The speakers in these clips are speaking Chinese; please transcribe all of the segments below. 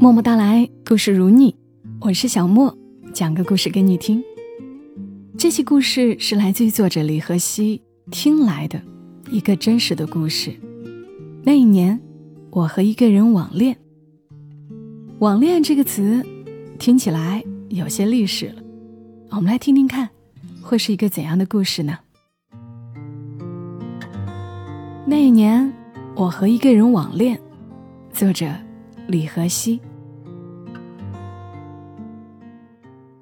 默默到来，故事如你，我是小莫，讲个故事给你听。这期故事是来自于作者李和熙听来的一个真实的故事。那一年，我和一个人网恋。网恋这个词听起来有些历史了，我们来听听看，会是一个怎样的故事呢？那一年，我和一个人网恋。作者李和熙。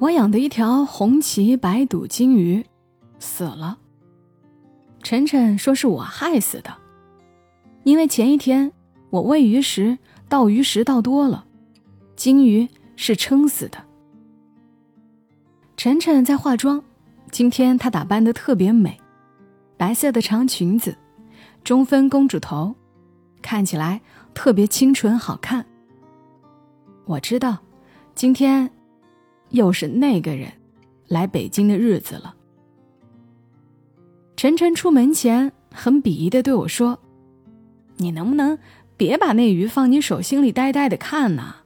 我养的一条红鳍白肚金鱼死了。晨晨说是我害死的，因为前一天我喂鱼时倒鱼食倒多了，金鱼是撑死的。晨晨在化妆，今天她打扮的特别美，白色的长裙子。中分公主头，看起来特别清纯好看。我知道，今天又是那个人来北京的日子了。晨晨出门前很鄙夷的对我说：“你能不能别把那鱼放你手心里呆呆的看呢？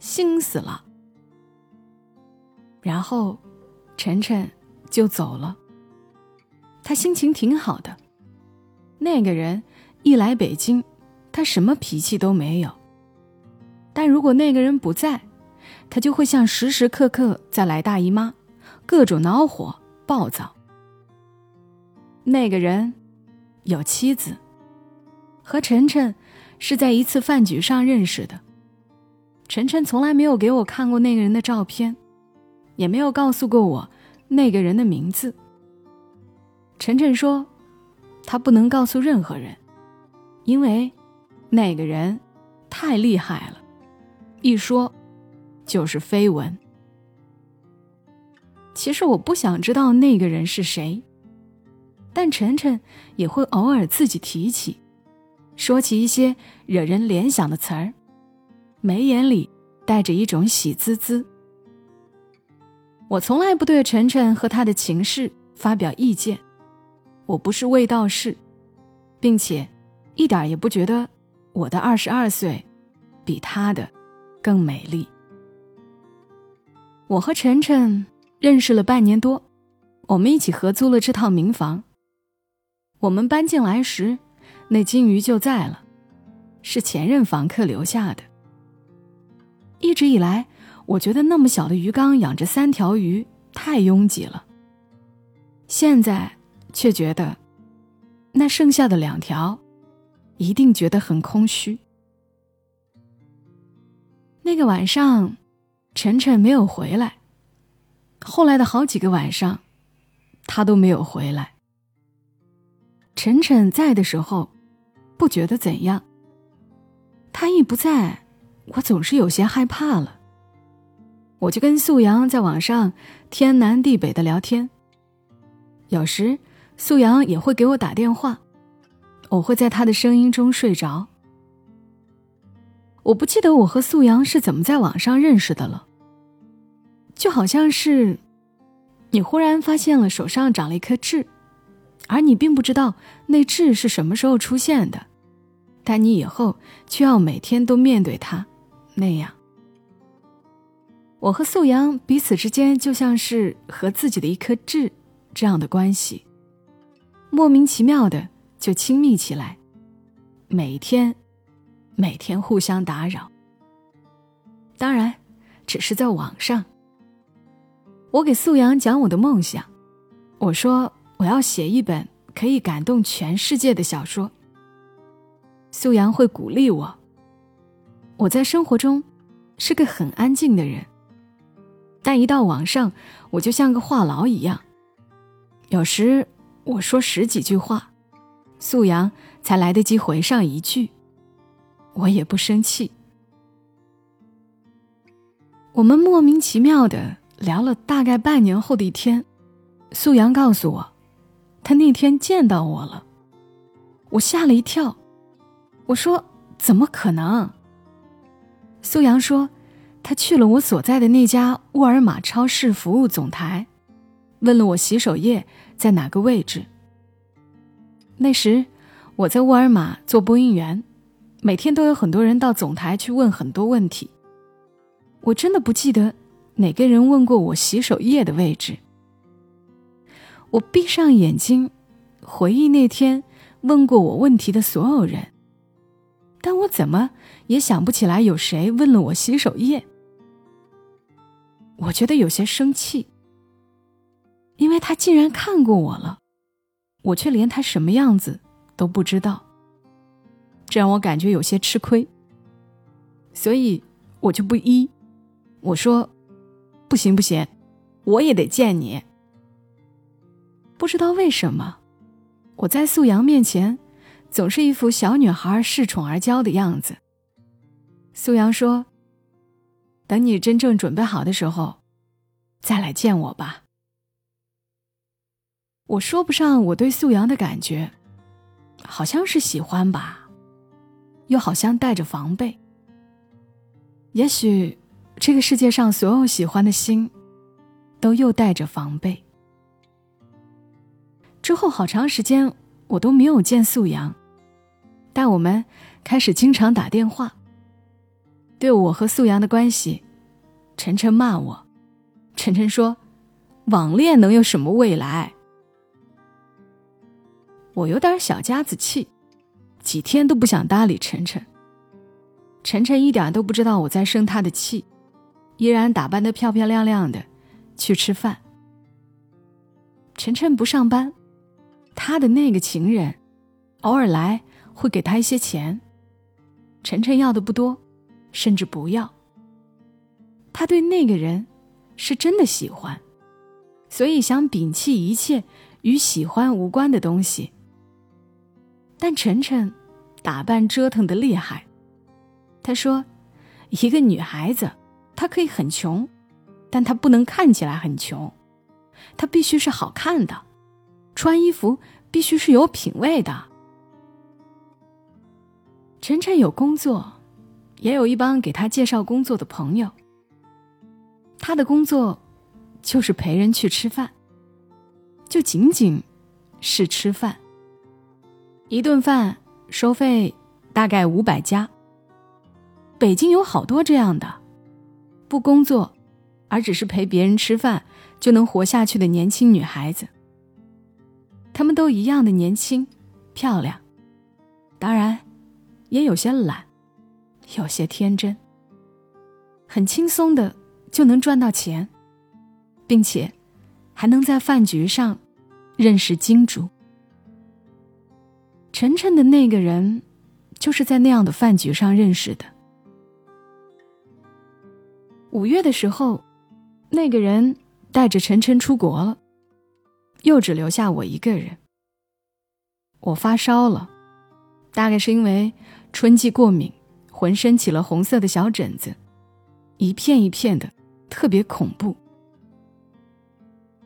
腥死了。”然后，晨晨就走了。他心情挺好的。那个人一来北京，他什么脾气都没有。但如果那个人不在，他就会像时时刻刻在来大姨妈，各种恼火暴躁。那个人有妻子，和晨晨是在一次饭局上认识的。晨晨从来没有给我看过那个人的照片，也没有告诉过我那个人的名字。晨晨说。他不能告诉任何人，因为那个人太厉害了，一说就是绯闻。其实我不想知道那个人是谁，但晨晨也会偶尔自己提起，说起一些惹人联想的词儿，眉眼里带着一种喜滋滋。我从来不对晨晨和他的情事发表意见。我不是卫道士，并且一点也不觉得我的二十二岁比他的更美丽。我和晨晨认识了半年多，我们一起合租了这套民房。我们搬进来时，那金鱼就在了，是前任房客留下的。一直以来，我觉得那么小的鱼缸养着三条鱼太拥挤了。现在。却觉得，那剩下的两条，一定觉得很空虚。那个晚上，晨晨没有回来。后来的好几个晚上，他都没有回来。晨晨在的时候，不觉得怎样。他一不在，我总是有些害怕了。我就跟素阳在网上天南地北的聊天，有时。素阳也会给我打电话，我会在他的声音中睡着。我不记得我和素阳是怎么在网上认识的了，就好像是你忽然发现了手上长了一颗痣，而你并不知道那痣是什么时候出现的，但你以后却要每天都面对它，那样。我和素阳彼此之间就像是和自己的一颗痣这样的关系。莫名其妙的就亲密起来，每天，每天互相打扰。当然，只是在网上。我给素阳讲我的梦想，我说我要写一本可以感动全世界的小说。素阳会鼓励我。我在生活中是个很安静的人，但一到网上，我就像个话痨一样，有时。我说十几句话，素阳才来得及回上一句，我也不生气。我们莫名其妙的聊了大概半年后的一天，素阳告诉我，他那天见到我了，我吓了一跳。我说怎么可能？素阳说，他去了我所在的那家沃尔玛超市服务总台。问了我洗手液在哪个位置。那时我在沃尔玛做播音员，每天都有很多人到总台去问很多问题，我真的不记得哪个人问过我洗手液的位置。我闭上眼睛，回忆那天问过我问题的所有人，但我怎么也想不起来有谁问了我洗手液。我觉得有些生气，因为他竟然看过我了，我却连他什么样子都不知道，这让我感觉有些吃亏。所以我就不依，我说：“不行不行，我也得见你。”不知道为什么，我在素阳面前总是一副小女孩恃宠而骄的样子。素阳说。等你真正准备好的时候，再来见我吧。我说不上我对素阳的感觉，好像是喜欢吧，又好像带着防备。也许这个世界上所有喜欢的心，都又带着防备。之后好长时间我都没有见素阳，但我们开始经常打电话。对我和素阳的关系，晨晨骂我。晨晨说：“网恋能有什么未来？”我有点小家子气，几天都不想搭理晨晨。晨晨一点都不知道我在生他的气，依然打扮的漂漂亮亮的去吃饭。晨晨不上班，他的那个情人偶尔来会给他一些钱，晨晨要的不多。甚至不要。他对那个人是真的喜欢，所以想摒弃一切与喜欢无关的东西。但晨晨打扮折腾的厉害。他说：“一个女孩子，他可以很穷，但他不能看起来很穷，他必须是好看的，穿衣服必须是有品位的。”晨晨有工作。也有一帮给他介绍工作的朋友。他的工作就是陪人去吃饭，就仅仅是吃饭。一顿饭收费大概五百加。北京有好多这样的，不工作，而只是陪别人吃饭就能活下去的年轻女孩子。她们都一样的年轻、漂亮，当然，也有些懒。有些天真，很轻松的就能赚到钱，并且还能在饭局上认识金主。晨晨的那个人，就是在那样的饭局上认识的。五月的时候，那个人带着晨晨出国了，又只留下我一个人。我发烧了，大概是因为春季过敏。浑身起了红色的小疹子，一片一片的，特别恐怖。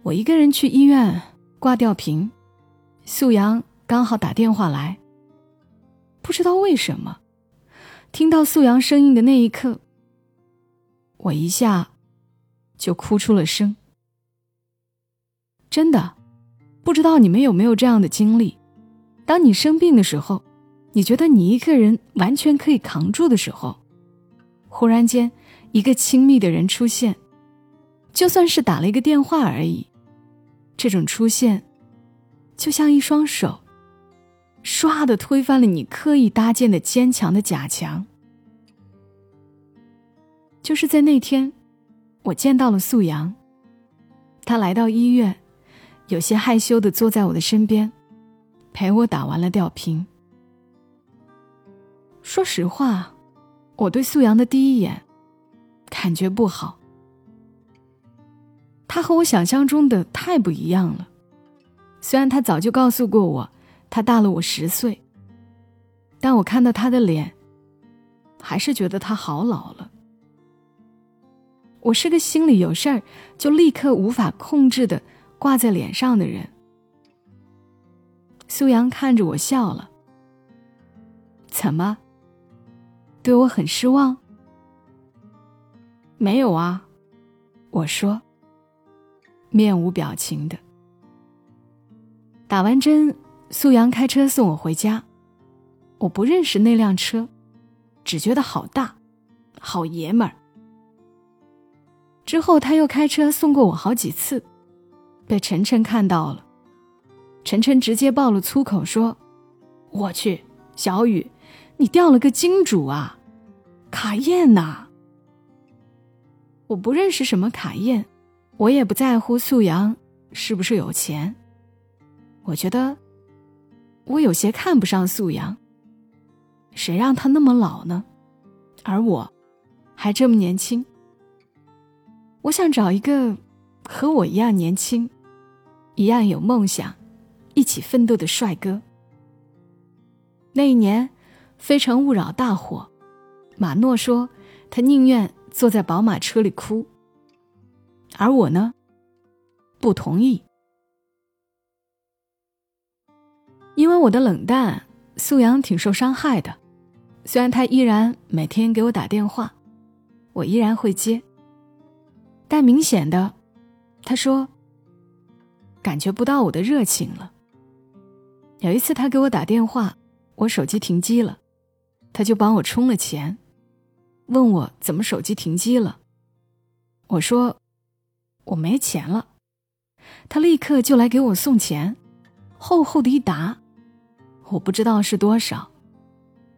我一个人去医院挂吊瓶，素阳刚好打电话来。不知道为什么，听到素阳声音的那一刻，我一下就哭出了声。真的，不知道你们有没有这样的经历：当你生病的时候。你觉得你一个人完全可以扛住的时候，忽然间一个亲密的人出现，就算是打了一个电话而已，这种出现，就像一双手，唰的推翻了你刻意搭建的坚强的假墙。就是在那天，我见到了素阳，他来到医院，有些害羞的坐在我的身边，陪我打完了吊瓶。说实话，我对素阳的第一眼感觉不好。他和我想象中的太不一样了。虽然他早就告诉过我，他大了我十岁，但我看到他的脸，还是觉得他好老了。我是个心里有事儿就立刻无法控制的挂在脸上的人。苏阳看着我笑了。怎么？对我很失望？没有啊，我说，面无表情的。打完针，苏阳开车送我回家。我不认识那辆车，只觉得好大，好爷们儿。之后他又开车送过我好几次，被晨晨看到了。晨晨直接爆了粗口，说：“我去，小雨，你掉了个金主啊，卡宴呐！”我不认识什么卡宴，我也不在乎素阳是不是有钱。我觉得我有些看不上素阳。谁让他那么老呢？而我还这么年轻。我想找一个和我一样年轻、一样有梦想、一起奋斗的帅哥。那一年，《非诚勿扰》大火，马诺说他宁愿。坐在宝马车里哭，而我呢，不同意，因为我的冷淡，素阳挺受伤害的。虽然他依然每天给我打电话，我依然会接，但明显的，他说感觉不到我的热情了。有一次他给我打电话，我手机停机了，他就帮我充了钱。问我怎么手机停机了，我说我没钱了，他立刻就来给我送钱，厚厚的一沓，我不知道是多少，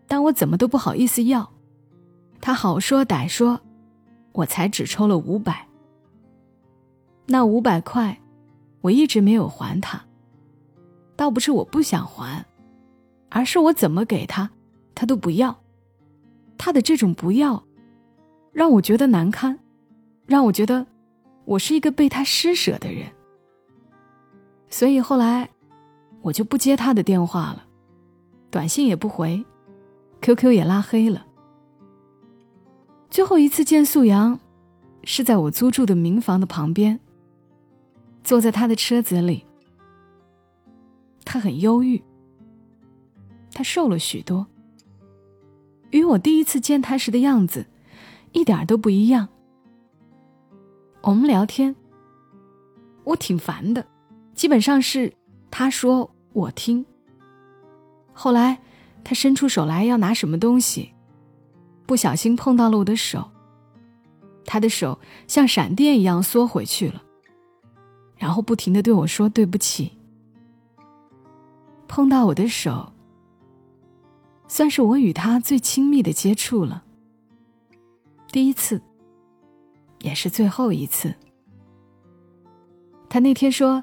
但我怎么都不好意思要，他好说歹说，我才只抽了五百。那五百块，我一直没有还他，倒不是我不想还，而是我怎么给他，他都不要。他的这种不要，让我觉得难堪，让我觉得我是一个被他施舍的人。所以后来，我就不接他的电话了，短信也不回，QQ 也拉黑了。最后一次见素阳，是在我租住的民房的旁边，坐在他的车子里，他很忧郁，他瘦了许多。与我第一次见他时的样子，一点都不一样。我们聊天，我挺烦的，基本上是他说我听。后来，他伸出手来要拿什么东西，不小心碰到了我的手，他的手像闪电一样缩回去了，然后不停的对我说对不起。碰到我的手。算是我与他最亲密的接触了。第一次，也是最后一次。他那天说，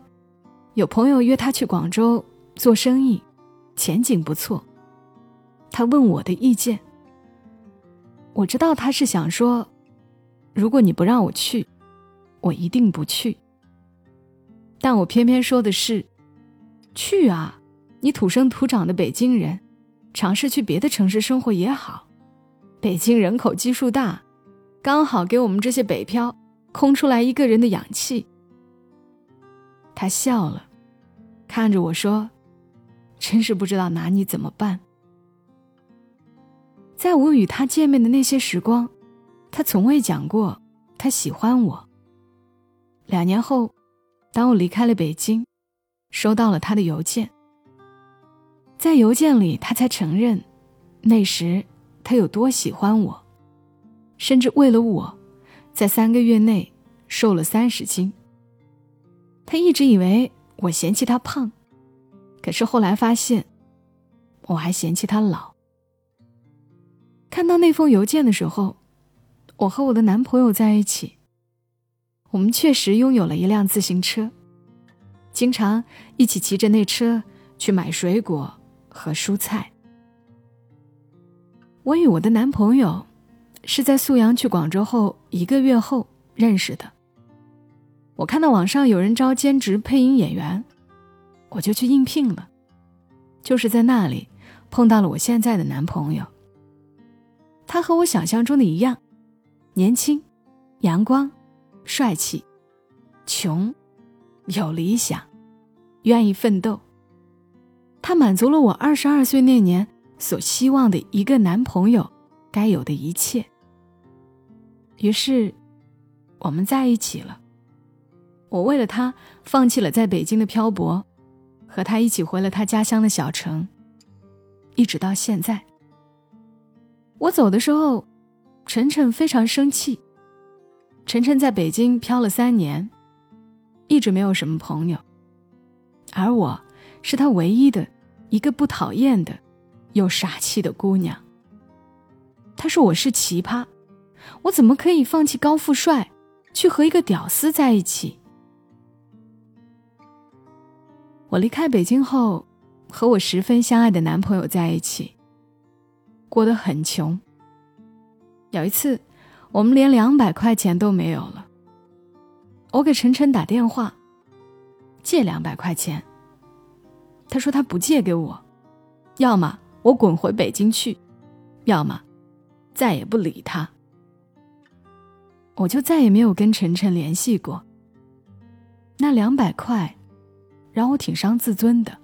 有朋友约他去广州做生意，前景不错。他问我的意见。我知道他是想说，如果你不让我去，我一定不去。但我偏偏说的是，去啊！你土生土长的北京人。尝试去别的城市生活也好，北京人口基数大，刚好给我们这些北漂空出来一个人的氧气。他笑了，看着我说：“真是不知道拿你怎么办。”在我与他见面的那些时光，他从未讲过他喜欢我。两年后，当我离开了北京，收到了他的邮件。在邮件里，他才承认，那时他有多喜欢我，甚至为了我，在三个月内瘦了三十斤。他一直以为我嫌弃他胖，可是后来发现，我还嫌弃他老。看到那封邮件的时候，我和我的男朋友在一起，我们确实拥有了一辆自行车，经常一起骑着那车去买水果。和蔬菜。我与我的男朋友是在素阳去广州后一个月后认识的。我看到网上有人招兼职配音演员，我就去应聘了。就是在那里碰到了我现在的男朋友。他和我想象中的一样，年轻、阳光、帅气、穷、有理想、愿意奋斗。他满足了我二十二岁那年所希望的一个男朋友该有的一切。于是，我们在一起了。我为了他放弃了在北京的漂泊，和他一起回了他家乡的小城，一直到现在。我走的时候，晨晨非常生气，晨晨在北京漂了三年，一直没有什么朋友，而我是他唯一的一个不讨厌的又傻气的姑娘。他说我是奇葩，我怎么可以放弃高富帅，去和一个屌丝在一起？我离开北京后，和我十分相爱的男朋友在一起，过得很穷。有一次，我们连两百块钱都没有了。我给晨晨打电话，借两百块钱。他说他不借给我，要么我滚回北京去，要么再也不理他。我就再也没有跟晨晨联系过。那两百块。让我挺伤自尊的，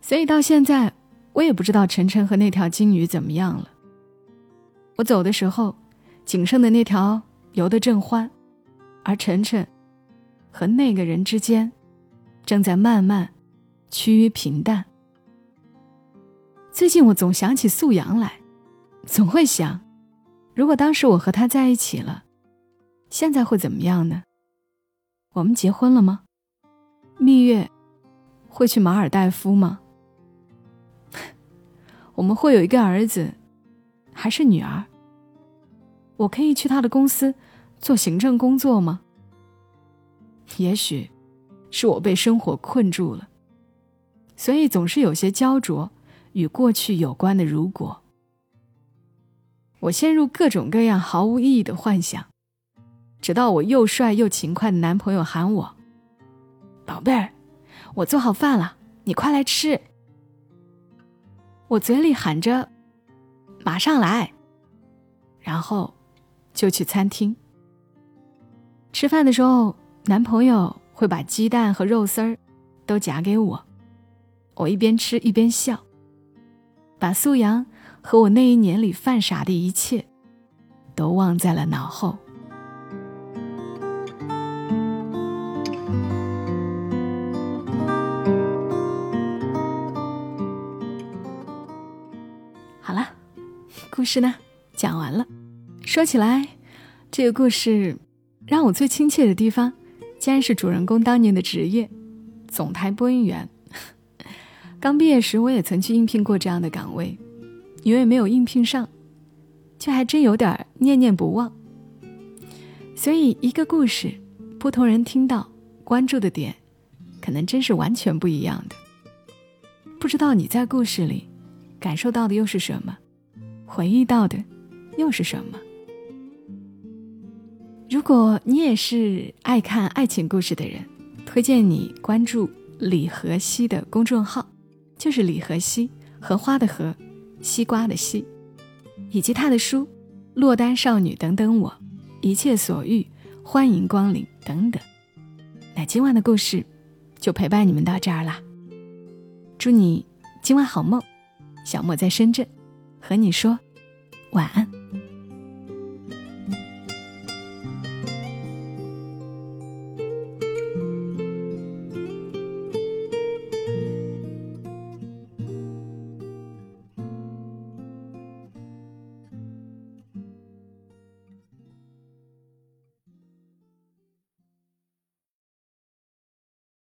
所以到现在，我也不知道晨晨和那条金鱼怎么样了。我走的时候，仅剩的那条游得正欢，而晨晨和那个人之间，正在慢慢趋于平淡。最近我总想起素阳来，总会想，如果当时我和他在一起了，现在会怎么样呢？我们结婚了吗？蜜月会去马尔代夫吗？我们会有一个儿子，还是女儿？我可以去他的公司做行政工作吗？也许是我被生活困住了，所以总是有些焦灼与过去有关的。如果我陷入各种各样毫无意义的幻想，直到我又帅又勤快的男朋友喊我。宝贝儿，我做好饭了，你快来吃。我嘴里喊着“马上来”，然后就去餐厅吃饭的时候，男朋友会把鸡蛋和肉丝儿都夹给我，我一边吃一边笑，把素阳和我那一年里犯傻的一切都忘在了脑后。好了故事呢，讲完了。说起来，这个故事让我最亲切的地方，竟然是主人公当年的职业——总台播音员。刚毕业时，我也曾去应聘过这样的岗位，因为没有应聘上，却还真有点念念不忘。所以，一个故事，不同人听到关注的点，可能真是完全不一样的。不知道你在故事里感受到的又是什么？回忆到的又是什么？如果你也是爱看爱情故事的人，推荐你关注李荷西的公众号，就是李荷西，荷花的荷，西瓜的西，以及他的书《落单少女等等我》，一切所欲，欢迎光临等等。那今晚的故事就陪伴你们到这儿啦。祝你今晚好梦，小莫在深圳。和你说晚安。